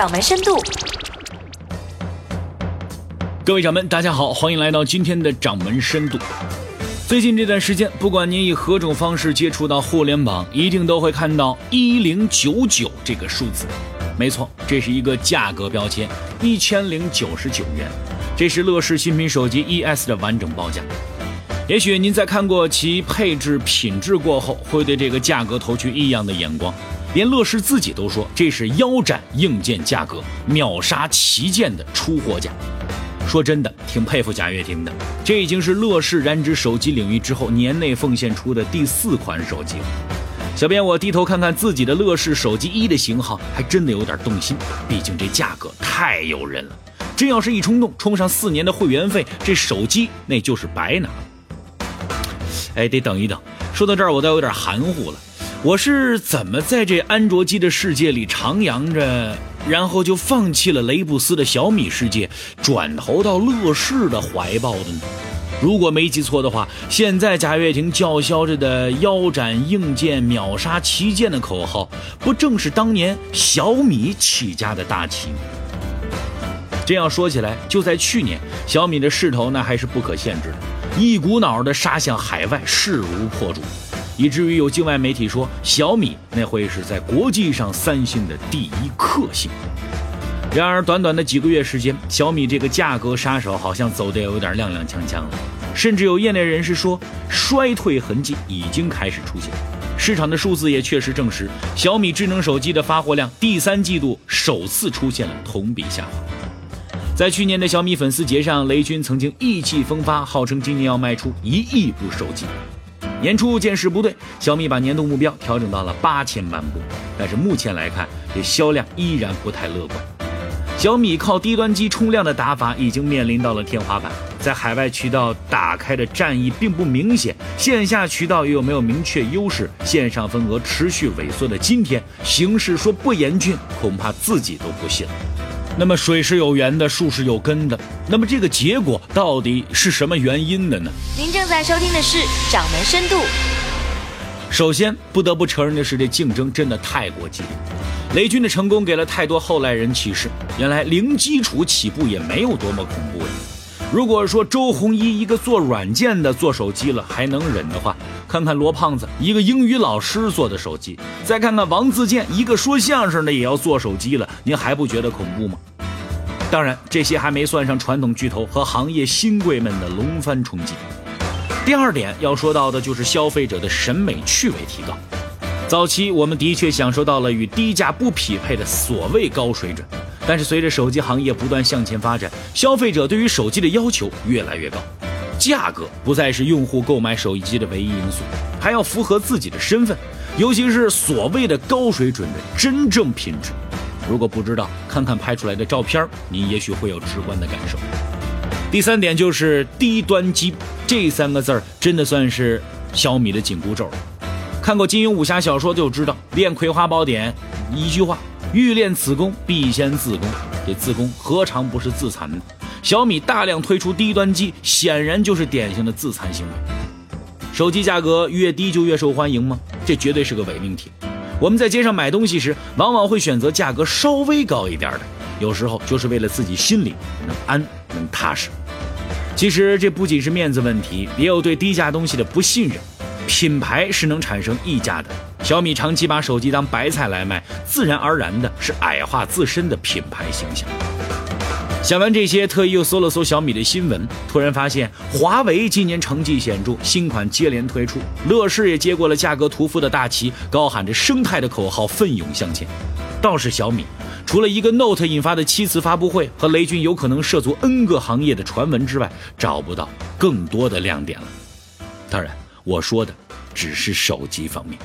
掌门深度。各位掌门，大家好，欢迎来到今天的掌门深度。最近这段时间，不管您以何种方式接触到互联网，一定都会看到一零九九这个数字。没错，这是一个价格标签，一千零九十九元。这是乐视新品手机 ES 的完整报价。也许您在看过其配置品质过后，会对这个价格投去异样的眼光。连乐视自己都说，这是腰斩硬件价格，秒杀旗舰的出货价。说真的，挺佩服贾跃亭的。这已经是乐视染指手机领域之后年内奉献出的第四款手机了。小编我低头看看自己的乐视手机一的型号，还真的有点动心。毕竟这价格太诱人了，真要是一冲动充上四年的会员费，这手机那就是白拿。哎，得等一等。说到这儿，我倒有点含糊了。我是怎么在这安卓机的世界里徜徉着？然后就放弃了雷布斯的小米世界，转投到乐视的怀抱的呢？如果没记错的话，现在贾跃亭叫嚣着的“腰斩硬件，秒杀旗舰”的口号，不正是当年小米起家的大旗吗？这样说起来，就在去年，小米的势头那还是不可限制的，一股脑的杀向海外，势如破竹。以至于有境外媒体说，小米那会是在国际上三星的第一克星。然而，短短的几个月时间，小米这个价格杀手好像走得有点踉踉跄跄了。甚至有业内人士说，衰退痕迹已经开始出现。市场的数字也确实证实，小米智能手机的发货量第三季度首次出现了同比下滑。在去年的小米粉丝节上，雷军曾经意气风发，号称今年要卖出一亿部手机。年初见势不对，小米把年度目标调整到了八千万部，但是目前来看，这销量依然不太乐观。小米靠低端机冲量的打法已经面临到了天花板，在海外渠道打开的战役并不明显，线下渠道又有没有明确优势，线上份额持续萎缩的今天，形势说不严峻，恐怕自己都不信了。那么水是有源的，树是有根的。那么这个结果到底是什么原因的呢？您正在收听的是《掌门深度》。首先不得不承认的是，这竞争真的太过激烈。雷军的成功给了太多后来人启示，原来零基础起步也没有多么恐怖呀。如果说周鸿祎一个做软件的做手机了还能忍的话，看看罗胖子一个英语老师做的手机，再看看王自健一个说相声的也要做手机了，您还不觉得恐怖吗？当然，这些还没算上传统巨头和行业新贵们的轮番冲击。第二点要说到的就是消费者的审美趣味提高。早期我们的确享受到了与低价不匹配的所谓高水准。但是随着手机行业不断向前发展，消费者对于手机的要求越来越高，价格不再是用户购买手机的唯一因素，还要符合自己的身份，尤其是所谓的高水准的真正品质。如果不知道，看看拍出来的照片，你也许会有直观的感受。第三点就是低端机这三个字儿，真的算是小米的紧箍咒。看过金庸武侠小说就知道，练葵花宝典一句话。欲练此功，必先自宫。这自宫何尝不是自残呢？小米大量推出低端机，显然就是典型的自残行为。手机价格越低就越受欢迎吗？这绝对是个伪命题。我们在街上买东西时，往往会选择价格稍微高一点的，有时候就是为了自己心里能安能踏实。其实这不仅是面子问题，也有对低价东西的不信任。品牌是能产生溢价的。小米长期把手机当白菜来卖，自然而然的是矮化自身的品牌形象。想完这些，特意又搜了搜小米的新闻，突然发现华为今年成绩显著，新款接连推出，乐视也接过了价格屠夫的大旗，高喊着生态的口号奋勇向前。倒是小米，除了一个 Note 引发的七次发布会和雷军有可能涉足 N 个行业的传闻之外，找不到更多的亮点了。当然。我说的只是手机方面。